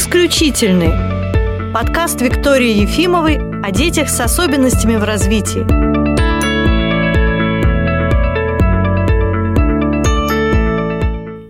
Исключительный. Подкаст Виктории Ефимовой о детях с особенностями в развитии.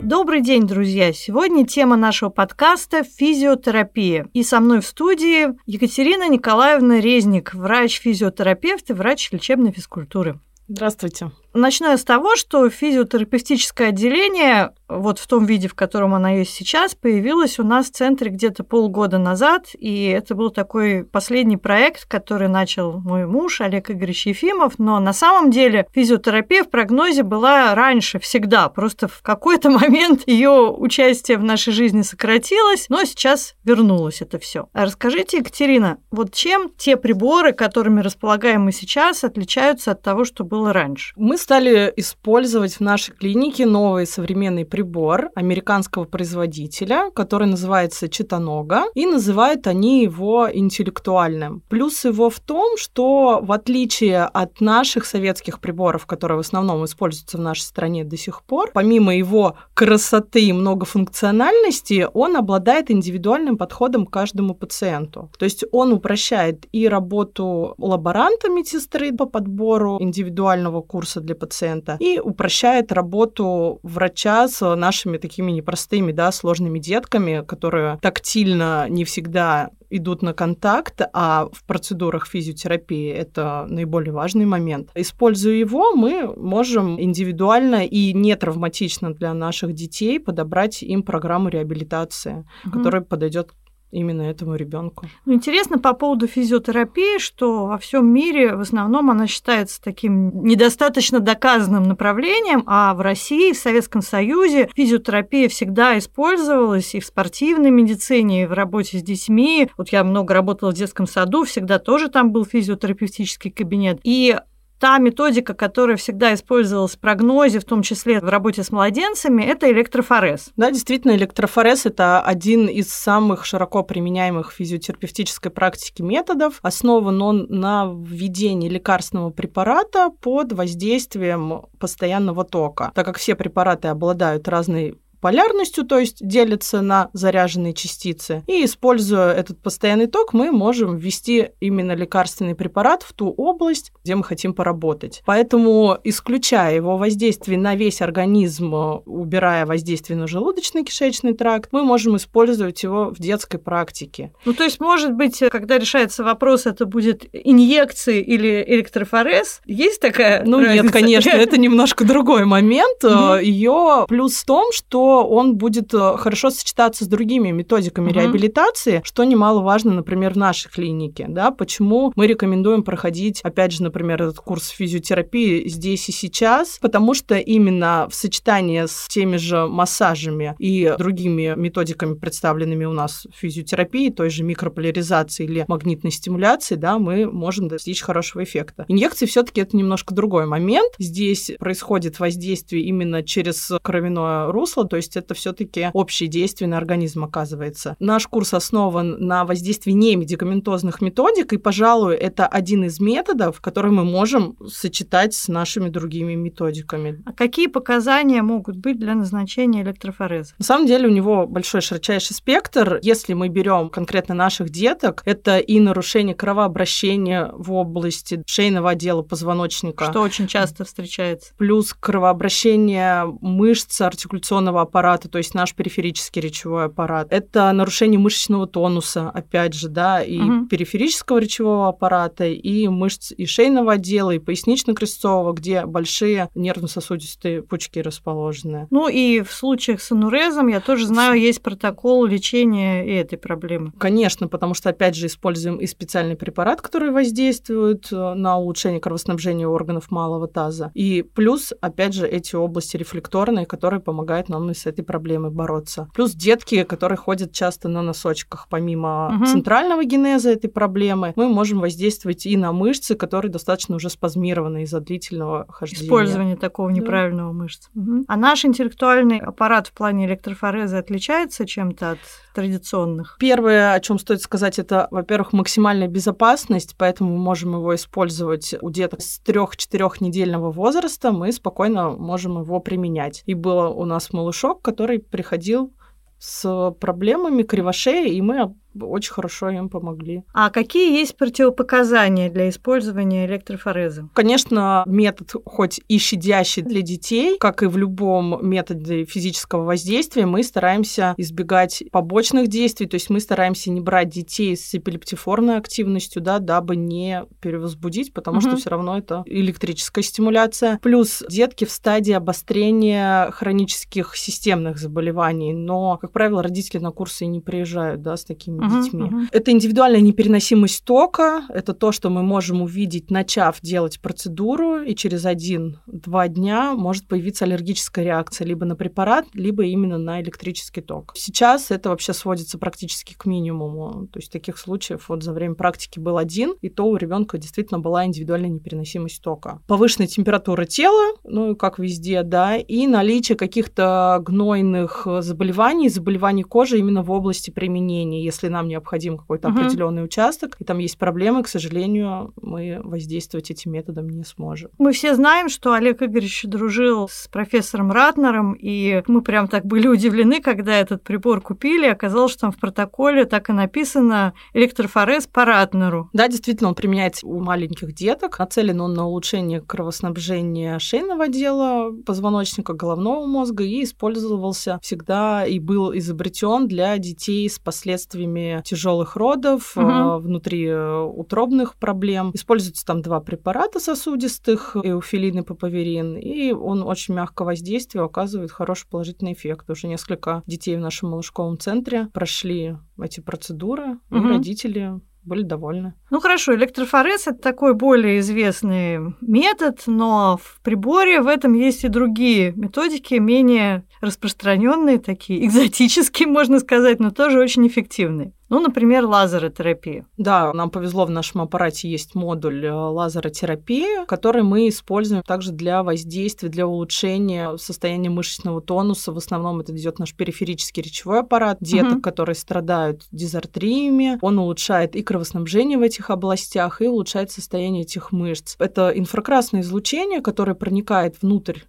Добрый день, друзья! Сегодня тема нашего подкаста – физиотерапия. И со мной в студии Екатерина Николаевна Резник, врач-физиотерапевт и врач лечебной физкультуры. Здравствуйте. Начну я с того, что физиотерапевтическое отделение, вот в том виде, в котором оно есть сейчас, появилось у нас в центре где-то полгода назад, и это был такой последний проект, который начал мой муж Олег Игоревич Ефимов, но на самом деле физиотерапия в прогнозе была раньше всегда, просто в какой-то момент ее участие в нашей жизни сократилось, но сейчас вернулось это все. А расскажите, Екатерина, вот чем те приборы, которыми располагаем мы сейчас, отличаются от того, что было раньше? Мы стали использовать в нашей клинике новый современный прибор американского производителя, который называется Читанога, и называют они его интеллектуальным. Плюс его в том, что в отличие от наших советских приборов, которые в основном используются в нашей стране до сих пор, помимо его красоты и многофункциональности, он обладает индивидуальным подходом к каждому пациенту. То есть он упрощает и работу лаборанта медсестры по подбору индивидуального курса для пациента и упрощает работу врача с нашими такими непростыми, да, сложными детками, которые тактильно не всегда идут на контакт, а в процедурах физиотерапии это наиболее важный момент. Используя его, мы можем индивидуально и не травматично для наших детей подобрать им программу реабилитации, угу. которая подойдет именно этому ребенку. Ну, интересно по поводу физиотерапии, что во всем мире в основном она считается таким недостаточно доказанным направлением, а в России, в Советском Союзе физиотерапия всегда использовалась и в спортивной медицине, и в работе с детьми. Вот я много работала в детском саду, всегда тоже там был физиотерапевтический кабинет. И та методика, которая всегда использовалась в прогнозе, в том числе в работе с младенцами, это электрофорез. Да, действительно, электрофорез – это один из самых широко применяемых в физиотерапевтической практике методов. Основан он на введении лекарственного препарата под воздействием постоянного тока. Так как все препараты обладают разной полярностью, то есть делится на заряженные частицы. И используя этот постоянный ток, мы можем ввести именно лекарственный препарат в ту область, где мы хотим поработать. Поэтому, исключая его воздействие на весь организм, убирая воздействие на желудочно-кишечный тракт, мы можем использовать его в детской практике. Ну, то есть, может быть, когда решается вопрос, это будет инъекции или электрофорез? Есть такая Ну, разница? нет, конечно, это немножко другой момент. Ее плюс в том, что он будет э, хорошо сочетаться с другими методиками угу. реабилитации, что немаловажно, например, в нашей клинике. Да? Почему мы рекомендуем проходить, опять же, например, этот курс физиотерапии здесь и сейчас? Потому что именно в сочетании с теми же массажами и другими методиками, представленными у нас в физиотерапии, той же микрополяризации или магнитной стимуляции, да, мы можем достичь хорошего эффекта. Инъекции все таки это немножко другой момент. Здесь происходит воздействие именно через кровяное русло, то есть это все-таки общее действие на организм оказывается. Наш курс основан на воздействии не медикаментозных методик, и, пожалуй, это один из методов, который мы можем сочетать с нашими другими методиками. А какие показания могут быть для назначения электрофореза? На самом деле у него большой широчайший спектр. Если мы берем конкретно наших деток, это и нарушение кровообращения в области шейного отдела позвоночника. Что очень часто встречается. Плюс кровообращение мышц артикуляционного аппарата, то есть наш периферический речевой аппарат. Это нарушение мышечного тонуса, опять же, да, и угу. периферического речевого аппарата, и мышц и шейного отдела, и пояснично-крестцового, где большие нервно-сосудистые пучки расположены. Ну и в случаях с анурезом, я тоже знаю, есть протокол лечения и этой проблемы. Конечно, потому что, опять же, используем и специальный препарат, который воздействует э, на улучшение кровоснабжения органов малого таза. И плюс, опять же, эти области рефлекторные, которые помогают нам с этой проблемой бороться. Плюс детки, которые ходят часто на носочках, помимо угу. центрального генеза этой проблемы, мы можем воздействовать и на мышцы, которые достаточно уже спазмированы из-за длительного хождения. Использование такого неправильного да. мышц. Угу. А наш интеллектуальный аппарат в плане электрофореза отличается чем-то от традиционных? Первое, о чем стоит сказать, это, во-первых, максимальная безопасность, поэтому мы можем его использовать у деток с 3-4 недельного возраста, мы спокойно можем его применять. И было у нас малышок, который приходил с проблемами кривошеи, и мы очень хорошо им помогли. А какие есть противопоказания для использования электрофореза? Конечно, метод хоть и щадящий для детей, как и в любом методе физического воздействия, мы стараемся избегать побочных действий, то есть мы стараемся не брать детей с эпилептиформной активностью, да, дабы не перевозбудить, потому угу. что все равно это электрическая стимуляция. Плюс детки в стадии обострения хронических системных заболеваний, но, как правило, родители на курсы не приезжают, да, с такими uh-huh, детьми. Uh-huh. Это индивидуальная непереносимость тока, это то, что мы можем увидеть, начав делать процедуру, и через один-два дня может появиться аллергическая реакция либо на препарат, либо именно на электрический ток. Сейчас это вообще сводится практически к минимуму. То есть таких случаев вот за время практики был один, и то у ребенка действительно была индивидуальная непереносимость тока. Повышенная температура тела, ну, как везде, да, и наличие каких-то гнойных заболеваний, заболеваний кожи именно в области применения. Если нам необходим какой-то угу. определенный участок, и там есть проблемы, к сожалению, мы воздействовать этим методом не сможем. Мы все знаем, что Олег Игоревич дружил с профессором Ратнером, и мы прям так были удивлены, когда этот прибор купили. Оказалось, что там в протоколе так и написано электрофорез по Ратнеру. Да, действительно, он применяется у маленьких деток. Нацелен он на улучшение кровоснабжения шейного отдела позвоночника, головного мозга и использовался всегда и был изобретен для детей с последствиями проблемами тяжелых родов, угу. внутри э, утробных проблем. Используются там два препарата сосудистых, эуфилин и папаверин, и он очень мягко воздействие оказывает хороший положительный эффект. Уже несколько детей в нашем малышковом центре прошли эти процедуры, угу. и родители были довольны. Ну хорошо, электрофорез это такой более известный метод, но в приборе в этом есть и другие методики, менее распространенные, такие экзотические, можно сказать, но тоже очень эффективные. Ну, например, лазеротерапия. Да, нам повезло, в нашем аппарате есть модуль э, лазеротерапии, который мы используем также для воздействия, для улучшения состояния мышечного тонуса. В основном это идет наш периферический речевой аппарат деток, угу. которые страдают дизартриями. Он улучшает и кровоснабжение в этих областях, и улучшает состояние этих мышц. Это инфракрасное излучение, которое проникает внутрь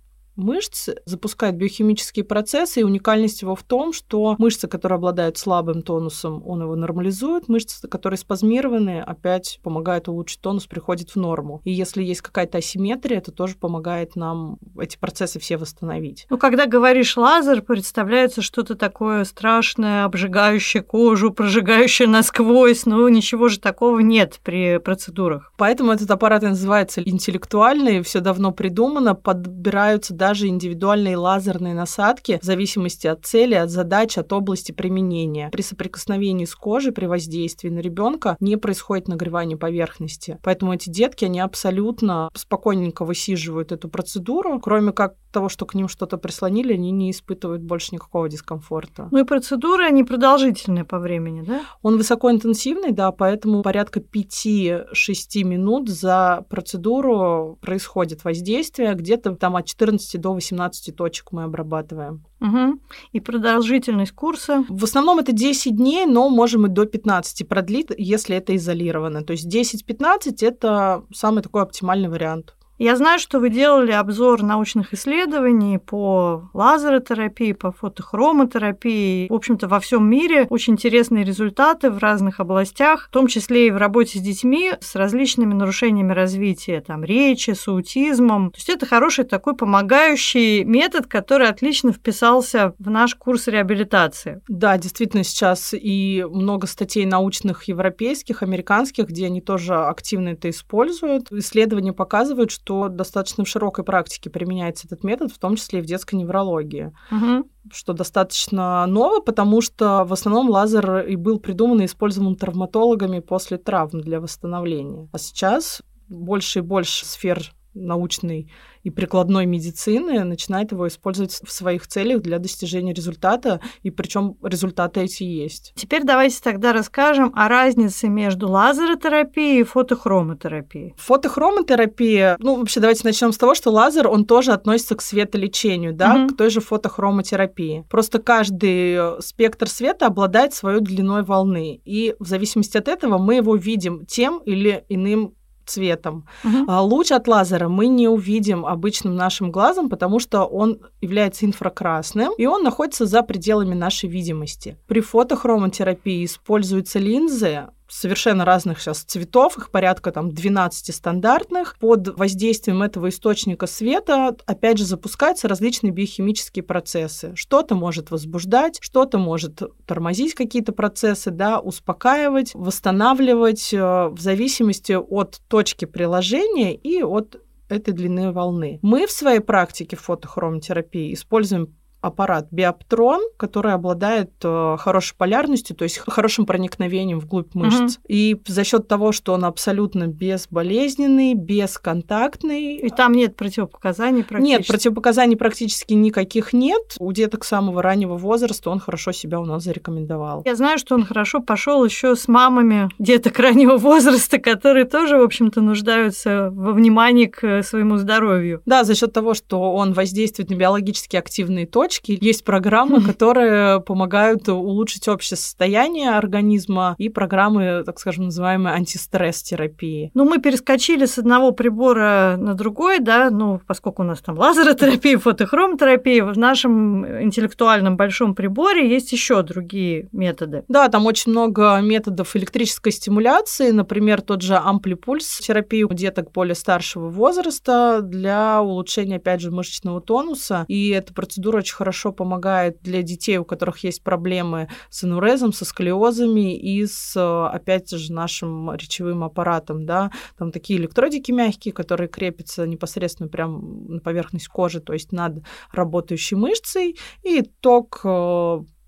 мышц запускает биохимические процессы, и уникальность его в том, что мышцы, которые обладают слабым тонусом, он его нормализует, мышцы, которые спазмированы, опять помогают улучшить тонус, приходит в норму. И если есть какая-то асимметрия, это тоже помогает нам эти процессы все восстановить. Ну, когда говоришь лазер, представляется что-то такое страшное, обжигающее кожу, прожигающее насквозь, но ничего же такого нет при процедурах. Поэтому этот аппарат называется интеллектуальный, все давно придумано, подбираются даже индивидуальные лазерные насадки в зависимости от цели, от задач, от области применения. При соприкосновении с кожей, при воздействии на ребенка не происходит нагревание поверхности. Поэтому эти детки, они абсолютно спокойненько высиживают эту процедуру, кроме как того, что к ним что-то прислонили, они не испытывают больше никакого дискомфорта. Ну и процедуры, они продолжительные по времени, да? Он высокоинтенсивный, да, поэтому порядка 5-6 минут за процедуру происходит воздействие, где-то там от 14 15 до 18 точек мы обрабатываем. Угу. И продолжительность курса? В основном это 10 дней, но можем и до 15 продлить, если это изолировано. То есть 10-15 это самый такой оптимальный вариант. Я знаю, что вы делали обзор научных исследований по лазеротерапии, по фотохромотерапии. В общем-то, во всем мире очень интересные результаты в разных областях, в том числе и в работе с детьми с различными нарушениями развития, там, речи, с аутизмом. То есть это хороший такой помогающий метод, который отлично вписался в наш курс реабилитации. Да, действительно, сейчас и много статей научных европейских, американских, где они тоже активно это используют. Исследования показывают, что что достаточно в широкой практике применяется этот метод, в том числе и в детской неврологии. Угу. Что достаточно ново, потому что в основном лазер и был придуман и использован травматологами после травм для восстановления. А сейчас больше и больше сфер научной и прикладной медицины начинает его использовать в своих целях для достижения результата, и причем результаты эти есть. Теперь давайте тогда расскажем о разнице между лазеротерапией и фотохромотерапией. Фотохромотерапия, ну вообще давайте начнем с того, что лазер, он тоже относится к светолечению, да, угу. к той же фотохромотерапии. Просто каждый спектр света обладает своей длиной волны, и в зависимости от этого мы его видим тем или иным цветом. Угу. А луч от лазера мы не увидим обычным нашим глазом, потому что он является инфракрасным, и он находится за пределами нашей видимости. При фотохромотерапии используются линзы, совершенно разных сейчас цветов, их порядка там 12 стандартных. Под воздействием этого источника света, опять же, запускаются различные биохимические процессы. Что-то может возбуждать, что-то может тормозить какие-то процессы, да, успокаивать, восстанавливать э, в зависимости от точки приложения и от этой длины волны. Мы в своей практике фотохромотерапии используем аппарат Биоптрон, который обладает э, хорошей полярностью, то есть хорошим проникновением вглубь мышц. Угу. И за счет того, что он абсолютно безболезненный, бесконтактный. И там нет противопоказаний практически? Нет, противопоказаний практически никаких нет. У деток самого раннего возраста он хорошо себя у нас зарекомендовал. Я знаю, что он хорошо пошел еще с мамами деток раннего возраста, которые тоже, в общем-то, нуждаются во внимании к своему здоровью. Да, за счет того, что он воздействует на биологически активные точки, точки. Есть программы, которые помогают улучшить общее состояние организма и программы, так скажем, называемые антистресс-терапии. Ну, мы перескочили с одного прибора на другой, да, ну, поскольку у нас там лазеротерапия, фотохромотерапия, в нашем интеллектуальном большом приборе есть еще другие методы. Да, там очень много методов электрической стимуляции, например, тот же амплипульс терапию у деток более старшего возраста для улучшения, опять же, мышечного тонуса. И эта процедура очень хорошо помогает для детей, у которых есть проблемы с анурезом, со сколиозами и с, опять же, нашим речевым аппаратом, да, там такие электродики мягкие, которые крепятся непосредственно прямо на поверхность кожи, то есть над работающей мышцей, и ток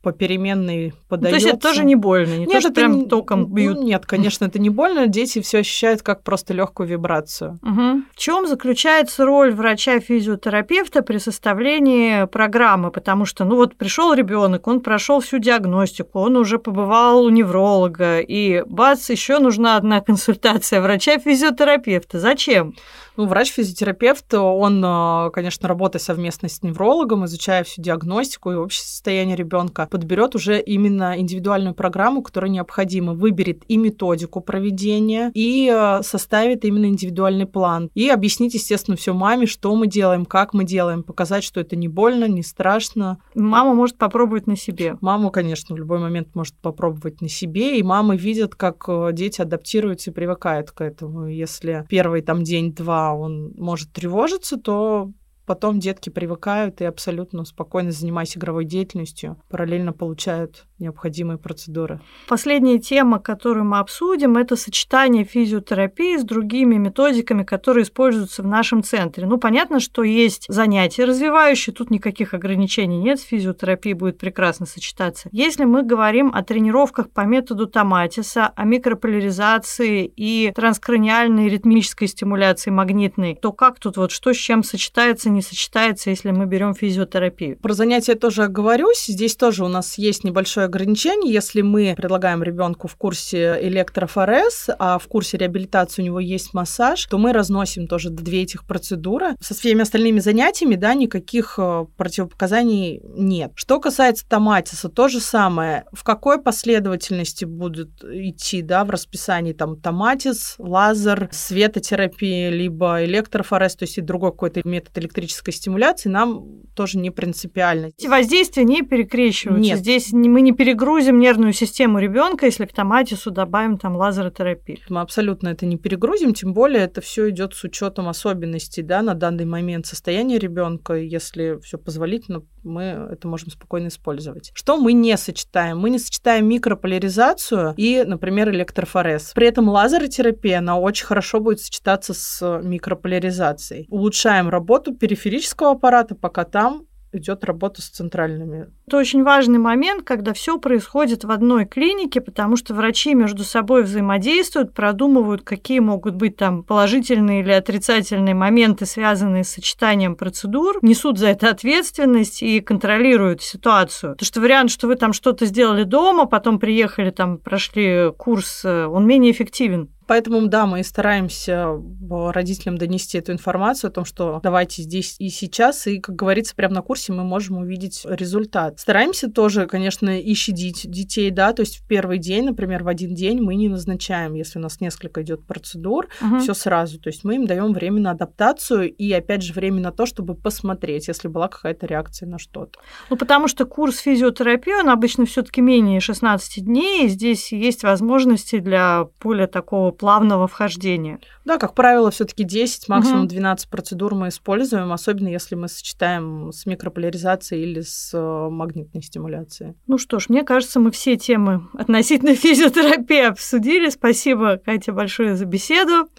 попеременной подается. Ну, то есть это тоже не больно, не нет, то, это прям не... током ну, бьют. Нет, конечно, это не больно. Дети все ощущают как просто легкую вибрацию. Угу. В чем заключается роль врача-физиотерапевта при составлении программы? Потому что, ну вот пришел ребенок, он прошел всю диагностику, он уже побывал у невролога, и бац, еще нужна одна консультация врача-физиотерапевта. Зачем? Ну, врач-физиотерапевт, он, э, конечно, работая совместно с неврологом, изучая всю диагностику и общее состояние ребенка, подберет уже именно индивидуальную программу, которая необходима, выберет и методику проведения, и э, составит именно индивидуальный план. И объяснить, естественно, все маме, что мы делаем, как мы делаем, показать, что это не больно, не страшно. Мама может попробовать на себе. Мама, конечно, в любой момент может попробовать на себе, и мамы видят, как э, дети адаптируются и привыкают к этому. Если первый там день-два он может тревожиться, то потом детки привыкают и абсолютно спокойно занимаясь игровой деятельностью, параллельно получают необходимые процедуры. Последняя тема, которую мы обсудим, это сочетание физиотерапии с другими методиками, которые используются в нашем центре. Ну, понятно, что есть занятия развивающие, тут никаких ограничений нет, с физиотерапией будет прекрасно сочетаться. Если мы говорим о тренировках по методу Томатиса, о микрополяризации и транскраниальной ритмической стимуляции магнитной, то как тут вот что с чем сочетается, не сочетается, если мы берем физиотерапию? Про занятия тоже оговорюсь. Здесь тоже у нас есть небольшое ограничений. Если мы предлагаем ребенку в курсе электрофорез, а в курсе реабилитации у него есть массаж, то мы разносим тоже две этих процедуры. Со всеми остальными занятиями, да, никаких э, противопоказаний нет. Что касается томатиса, то же самое. В какой последовательности будут идти, да, в расписании там томатис, лазер, светотерапия, либо электрофорез, то есть и другой какой-то метод электрической стимуляции, нам тоже не принципиально. Эти воздействия не перекрещиваются. Нет. Здесь мы не перегрузим нервную систему ребенка, если к томатису добавим там лазеротерапию. Мы абсолютно это не перегрузим, тем более это все идет с учетом особенностей да, на данный момент состояния ребенка. Если все позволительно, мы это можем спокойно использовать. Что мы не сочетаем? Мы не сочетаем микрополяризацию и, например, электрофорез. При этом лазеротерапия, она очень хорошо будет сочетаться с микрополяризацией. Улучшаем работу периферического аппарата, пока там идет работа с центральными. Это очень важный момент, когда все происходит в одной клинике, потому что врачи между собой взаимодействуют, продумывают, какие могут быть там положительные или отрицательные моменты, связанные с сочетанием процедур, несут за это ответственность и контролируют ситуацию. Потому что вариант, что вы там что-то сделали дома, потом приехали, там прошли курс, э, он менее эффективен Поэтому, да, мы стараемся родителям донести эту информацию о том, что давайте здесь и сейчас, и, как говорится, прямо на курсе мы можем увидеть результат. Стараемся тоже, конечно, и щадить детей, да, то есть в первый день, например, в один день мы не назначаем, если у нас несколько идет процедур, угу. все сразу. То есть мы им даем время на адаптацию и, опять же, время на то, чтобы посмотреть, если была какая-то реакция на что-то. Ну, потому что курс физиотерапии, он обычно все-таки менее 16 дней, и здесь есть возможности для более такого плавного вхождения. Да, как правило, все-таки 10, максимум 12 процедур мы используем, особенно если мы сочетаем с микрополяризацией или с э, магнитной стимуляцией. Ну что ж, мне кажется, мы все темы относительно физиотерапии обсудили. Спасибо, Катя, большое за беседу.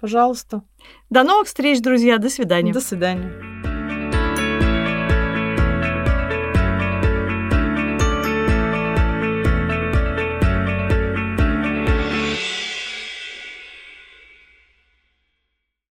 Пожалуйста. До новых встреч, друзья. До свидания. До свидания.